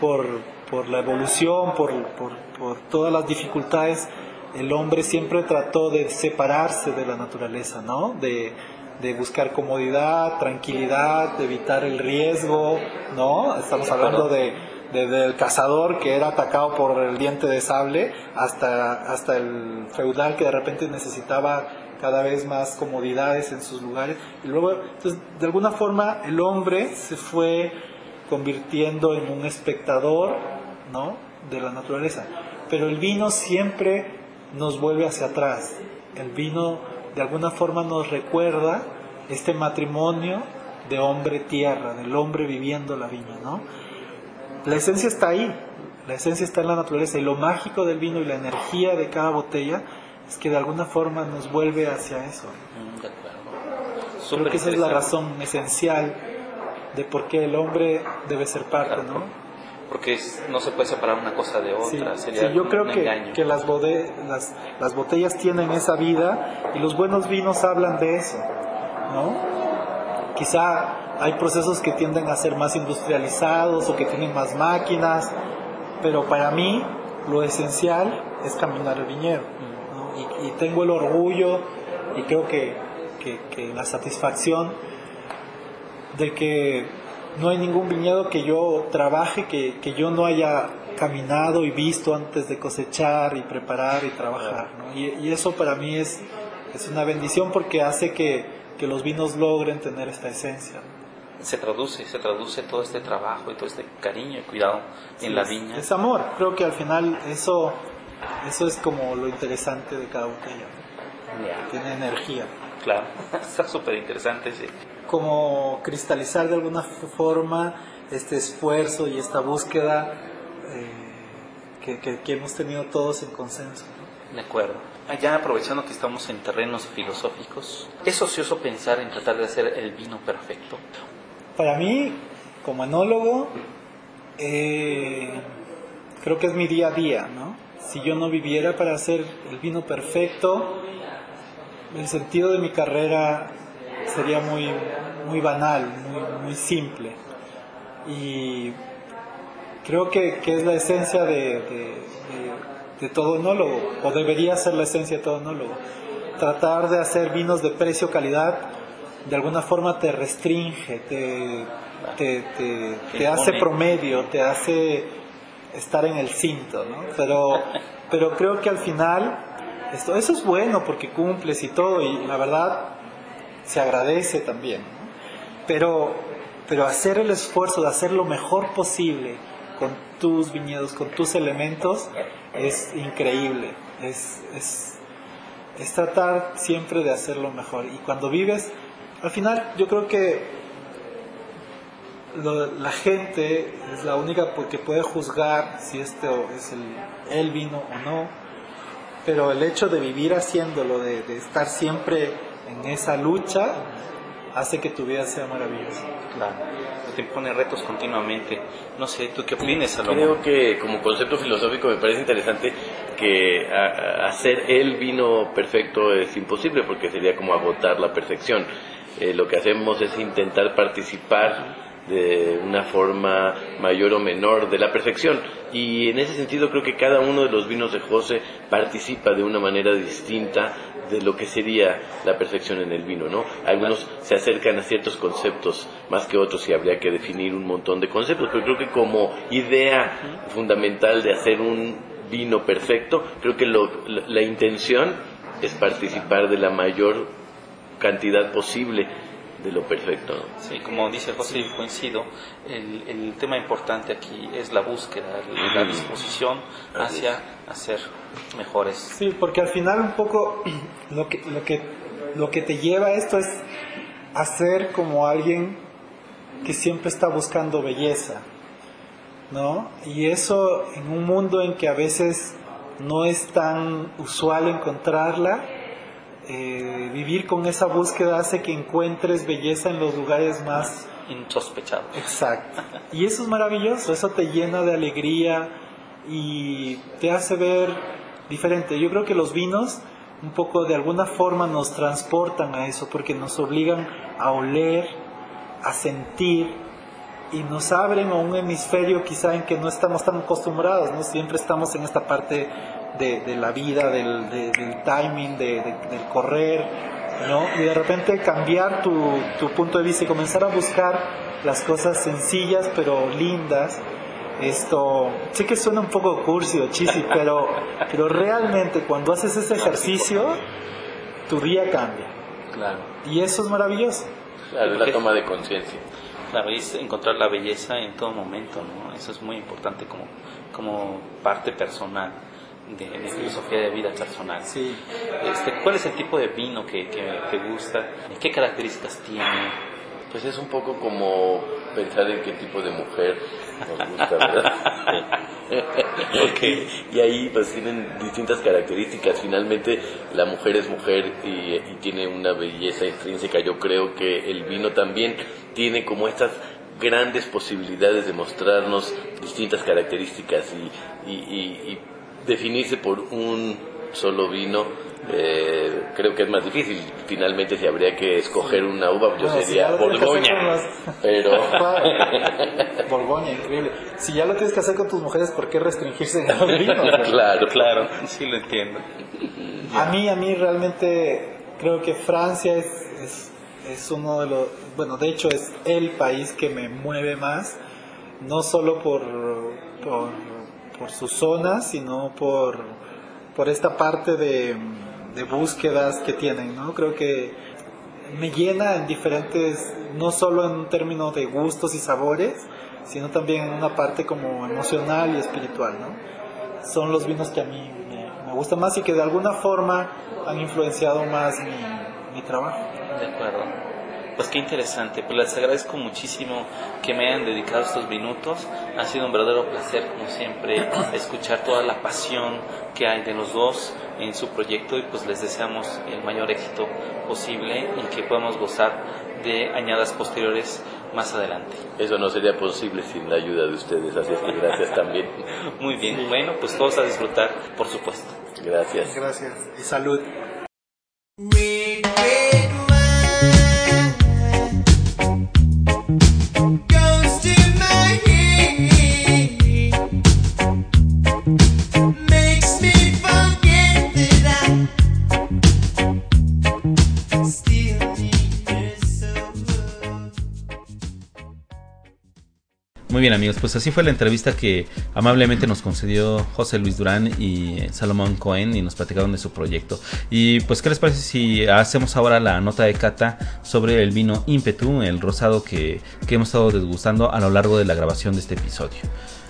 por, por la evolución, por, por, por todas las dificultades, el hombre siempre trató de separarse de la naturaleza, ¿no? De, de buscar comodidad, tranquilidad, de evitar el riesgo, ¿no? Estamos hablando de, de- del cazador que era atacado por el diente de sable hasta, hasta el feudal que de repente necesitaba cada vez más comodidades en sus lugares. Y luego, entonces, de alguna forma, el hombre se fue convirtiendo en un espectador, ¿no? De la naturaleza. Pero el vino siempre nos vuelve hacia atrás. El vino de alguna forma nos recuerda este matrimonio de hombre-tierra, del hombre viviendo la viña, ¿no? La esencia está ahí, la esencia está en la naturaleza y lo mágico del vino y la energía de cada botella es que de alguna forma nos vuelve hacia eso. Mm, De acuerdo. Creo que esa es la razón esencial de por qué el hombre debe ser parte, ¿no? Porque no se puede separar una cosa de Sí, otra. sí, Sería yo un creo que, que las, bode- las, las botellas tienen esa vida y los buenos vinos hablan de eso, ¿no? Quizá hay procesos que tienden a ser más industrializados o que tienen más máquinas, pero para mí lo esencial es caminar el viñedo. Y, tengo el orgullo y creo que, que- la satisfacción de que no hay ningún viñedo que yo trabaje que, que yo no haya caminado y visto antes de cosechar y preparar y trabajar. y eso para mí es, es una bendición porque hace que, que los vinos logren tener esta esencia. Se traduce, se traduce todo este trabajo y todo este cariño y cuidado en la viña. Es amor. Creo que al final eso, eso es como lo interesante de cada botella. Tiene energía. claro, está súper interesante. Sí. como cristalizar de alguna forma este esfuerzo y esta búsqueda eh, que, que- que hemos tenido todos en consenso. ¿no? De acuerdo. Ya aprovechando que estamos en terrenos filosóficos, ¿es ocioso pensar en tratar de hacer el vino perfecto? Para mí, como enólogo, eh, creo que es mi día a día. ¿no? Si yo no viviera para hacer el vino perfecto, el sentido de mi carrera sería muy, muy banal, muy, muy simple. Y creo que, que es la esencia de, de- de- todo enólogo, o debería ser la esencia de todo enólogo. Tratar de hacer vinos de precio-calidad de alguna forma te restringe, te, te, te- te hace promedio, te hace estar en el cinto, ¿no? Pero, pero creo que al final esto, eso es bueno porque cumples y todo, y la verdad se agradece también. ¿no? Pero, pero hacer el esfuerzo de hacer lo mejor posible con tus viñedos, con tus elementos, es increíble. Es, es, es tratar siempre de hacerlo mejor. Y cuando vives, al final yo creo que lo- la gente es la única pu- que puede juzgar si este o- es el, el vino o no. Pero el hecho de vivir haciéndolo, de, de estar siempre en esa lucha, hace que tu vida sea maravillosa. Claro. Te impone retos continuamente. No sé, ¿tú qué opinas, Salomón? Creo que como concepto filosófico me parece interesante que a- a- hacer el vino perfecto es imposible porque sería como agotar la perfección. Eh, lo que hacemos es intentar participar de una forma mayor o menor de la perfección. Y en ese sentido creo que cada uno de los vinos de José participa de una manera distinta de lo que sería la perfección en el vino, ¿no? Algunos se acercan a ciertos conceptos más que otros y habría que definir un montón de conceptos, pero creo que como idea fundamental de hacer un vino perfecto, creo que lo- la, la intención es participar de la mayor cantidad posible de lo perfecto, ¿no? Sí, como dice José, coincido, el, el tema importante aquí es la búsqueda, la Ujú. disposición hacia hacer mejores. Sí, porque al final un poco lo que, lo que, lo que te lleva a esto es hacer como alguien que siempre está buscando belleza, ¿no? Y eso en un mundo en que a veces no es tan usual encontrarla, eh, vivir con esa búsqueda hace que encuentres belleza en los lugares más Insospechado. Exacto. Y eso es maravilloso, eso te llena de alegría y te hace ver diferente. Yo creo que los vinos un poco de alguna forma nos transportan a eso porque nos obligan a oler, a sentir y nos abren a un hemisferio quizá en que no estamos tan acostumbrados, ¿no? Siempre estamos en esta parte de, de la vida, del, de- del timing, de- de- del correr, ¿no? Y de repente cambiar tu, tu punto de vista y comenzar a buscar las cosas sencillas pero lindas. Esto, sé que suena un poco cursi o cheesy, pero, pero realmente cuando haces ese ejercicio, tu día cambia. Claro. Y eso es maravilloso. Claro, es la toma de conciencia. Claro, es encontrar la belleza en todo momento, ¿no? Eso es muy importante como, como parte personal de, de filosofía de vida personal. Sí. Este, ¿Cuál es el tipo de vino que, que te gusta? ¿Qué características tiene? Pues es un poco como pensar en qué tipo de mujer nos gusta, ¿verdad? Ok. Y ahí pues tienen distintas características. Finalmente la mujer es mujer y, y tiene una belleza intrínseca. Yo creo que el vino también tiene como estas grandes posibilidades de mostrarnos distintas características y, y- y- y definirse por un solo vino. eh, creo que es más difícil. Finalmente, si habría que escoger una uva, yo Bueno, si sería Borgoña. las- Pero Borgoña, increíble. Si ya lo tienes que hacer con tus mujeres, ¿por qué restringirse en los vinos? claro, Claro, sí lo entiendo. A mí, a mí realmente creo que Francia es, es, es uno de los, bueno, de hecho es el país que me mueve más, no solo por, por, por sus zonas, sino por, por esta parte de, de búsquedas que tienen, ¿no? Creo que me llena en diferentes, no solo en términos de gustos y sabores, sino también en una parte como emocional y espiritual, ¿no? Son los vinos que a mí me, me gustan más y que de alguna forma han influenciado más mi, mi trabajo. De acuerdo. Pues qué interesante. Pues les agradezco muchísimo que me hayan dedicado estos minutos. Ha sido un verdadero placer, como siempre, escuchar toda la pasión que hay de los dos en su proyecto y pues les deseamos el mayor éxito posible y que podamos gozar de añadas posteriores más adelante. eso no sería posible sin la ayuda de ustedes, así es que gracias también. Muy bien. Bueno, pues todos a disfrutar, por supuesto. Gracias. Gracias y salud. Bien. amigos, pues así fue la entrevista que amablemente nos concedió José Luis Durán y eh, Salomón Cohen y nos platicaron de su proyecto. Y pues, ¿qué les parece si hacemos ahora la nota de cata sobre el vino ímpetu, el rosado que, que hemos estado desgustando a lo largo de la grabación de este episodio?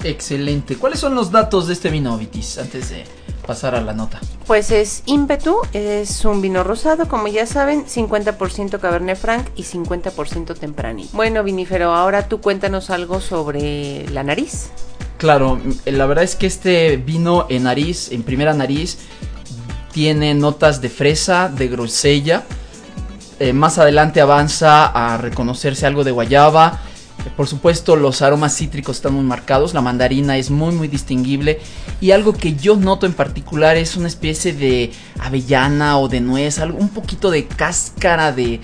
Excelente. ¿Cuáles son los datos de este vino, Vitis? Antes de pasar a la nota. Pues es ímpetu, es un vino rosado, como ya saben, 50% Cabernet Franc y 50% Tempranillo. Bueno, vinífero, ahora tú cuéntanos algo sobre la nariz. Claro, la verdad es que este vino en nariz, en primera nariz, tiene notas de fresa, de grosella. Eh, más adelante avanza a reconocerse algo de guayaba. Por supuesto, los aromas cítricos están muy marcados. La mandarina es muy, muy distinguible. Y algo que yo noto en particular es una especie de avellana o de nuez, algo, un poquito de cáscara de,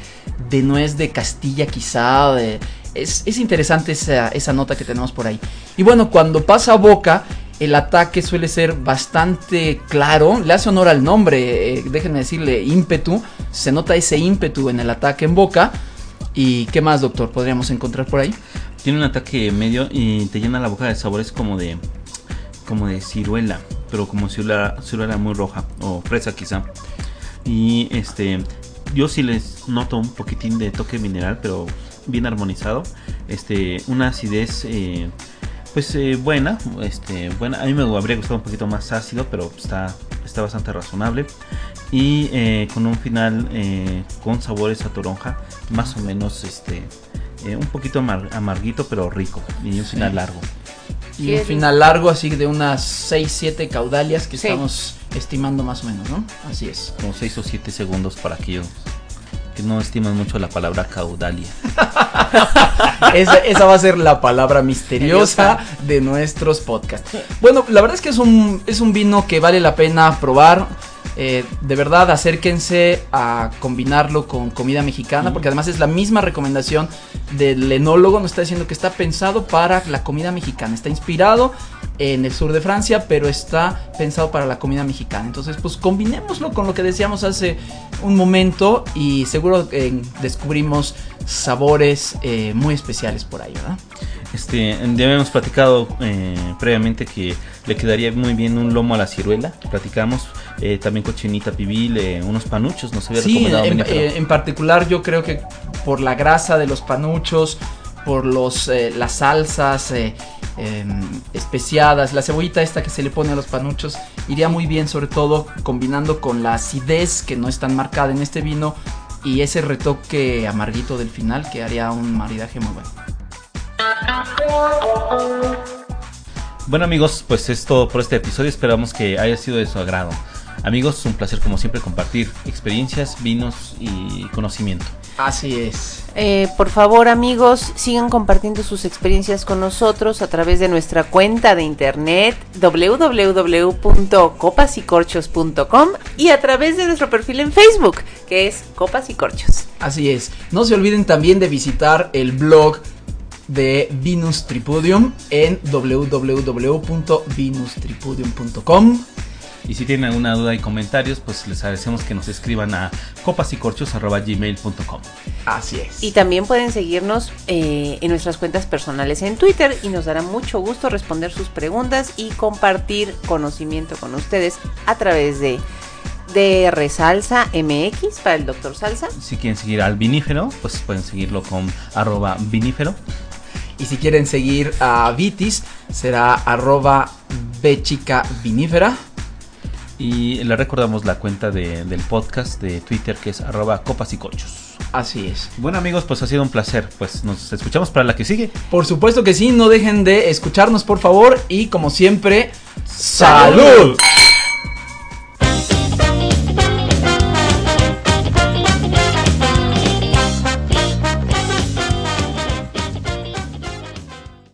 de nuez de Castilla, quizá. es, es interesante esa, esa nota que tenemos por ahí. Y bueno, cuando pasa a boca, el ataque suele ser bastante claro. Le hace honor al nombre, eh, déjenme decirle ímpetu. Se nota ese ímpetu en el ataque en boca. ¿Y qué más, doctor, podríamos encontrar por ahí? Tiene un ataque medio y te llena la boca de sabores como de como de ciruela, pero como ciruela, ciruela muy roja o fresa quizá. Y este yo sí les noto un poquitín de toque mineral, pero bien armonizado. Este una acidez eh, pues eh, buena, este buena. A mí me habría gustado un poquito más ácido, pero está está bastante razonable y eh, con un final eh, con sabores a toronja, más o menos este eh, un poquito amar- amarguito pero rico y un final largo. Y Sí, un final largo, así de unas 6-7 caudalias que Sí. estamos estimando más o menos, ¿no? Así es. como 6 o 7 segundos para aquellos que no estiman mucho la palabra caudalia. esa, esa va a ser la palabra misteriosa de nuestros podcasts. Bueno, la verdad es que es un, es un vino que vale la pena probar. Eh, de verdad, acérquense a combinarlo con comida mexicana, porque además es la misma recomendación del enólogo. Nos está diciendo que está pensado para la comida mexicana. Está inspirado en el sur de Francia, pero está pensado para la comida mexicana. Entonces, pues combinémoslo con lo que decíamos hace un momento y seguro eh, descubrimos sabores eh, muy especiales por ahí, ¿verdad? Este, ya habíamos platicado previamente que le quedaría muy bien un lomo a la ciruela. Platicamos eh, también cochinita pibil, eh, unos panuchos, nos había Sí, recomendado en, eh, en particular yo creo que por la grasa de los panuchos, por los eh, las salsas eh, em, especiadas, la cebollita esta que se le pone a los panuchos, iría muy bien sobre todo combinando con la acidez que no es tan marcada en este vino y ese retoque amarguito del final que haría un maridaje muy bueno. Bueno amigos, pues es todo por este episodio, esperamos que haya sido de su agrado. Amigos, es un placer como siempre compartir experiencias, vinos y conocimiento. Así es. Eh, por favor, amigos, sigan compartiendo sus experiencias con nosotros a través de nuestra cuenta de internet www.copasycorchos.com y a través de nuestro perfil en Facebook, que es Copas y Corchos. Así es. No se olviden también de visitar el blog de Venus Tripudium en www.venustripudium.com. Y si tienen alguna duda y comentarios, pues les agradecemos que nos escriban a copasycorchos.gmail.com Así es. Y también pueden seguirnos eh, en nuestras cuentas personales en Twitter y nos dará mucho gusto responder sus preguntas y compartir conocimiento con ustedes a través de DR Salsa MX para el Dr. Salsa. Si quieren seguir al vinífero, pues pueden seguirlo con arroba vinífero. Y si quieren seguir a Vitis, será arroba bechica vinífera. Y le recordamos la cuenta de- del podcast de Twitter que es arroba copas y corchos. Así es. Bueno amigos, pues ha sido un placer. Pues nos escuchamos para la que sigue. Por supuesto que sí, no dejen de escucharnos por favor y como siempre, ¡Salud!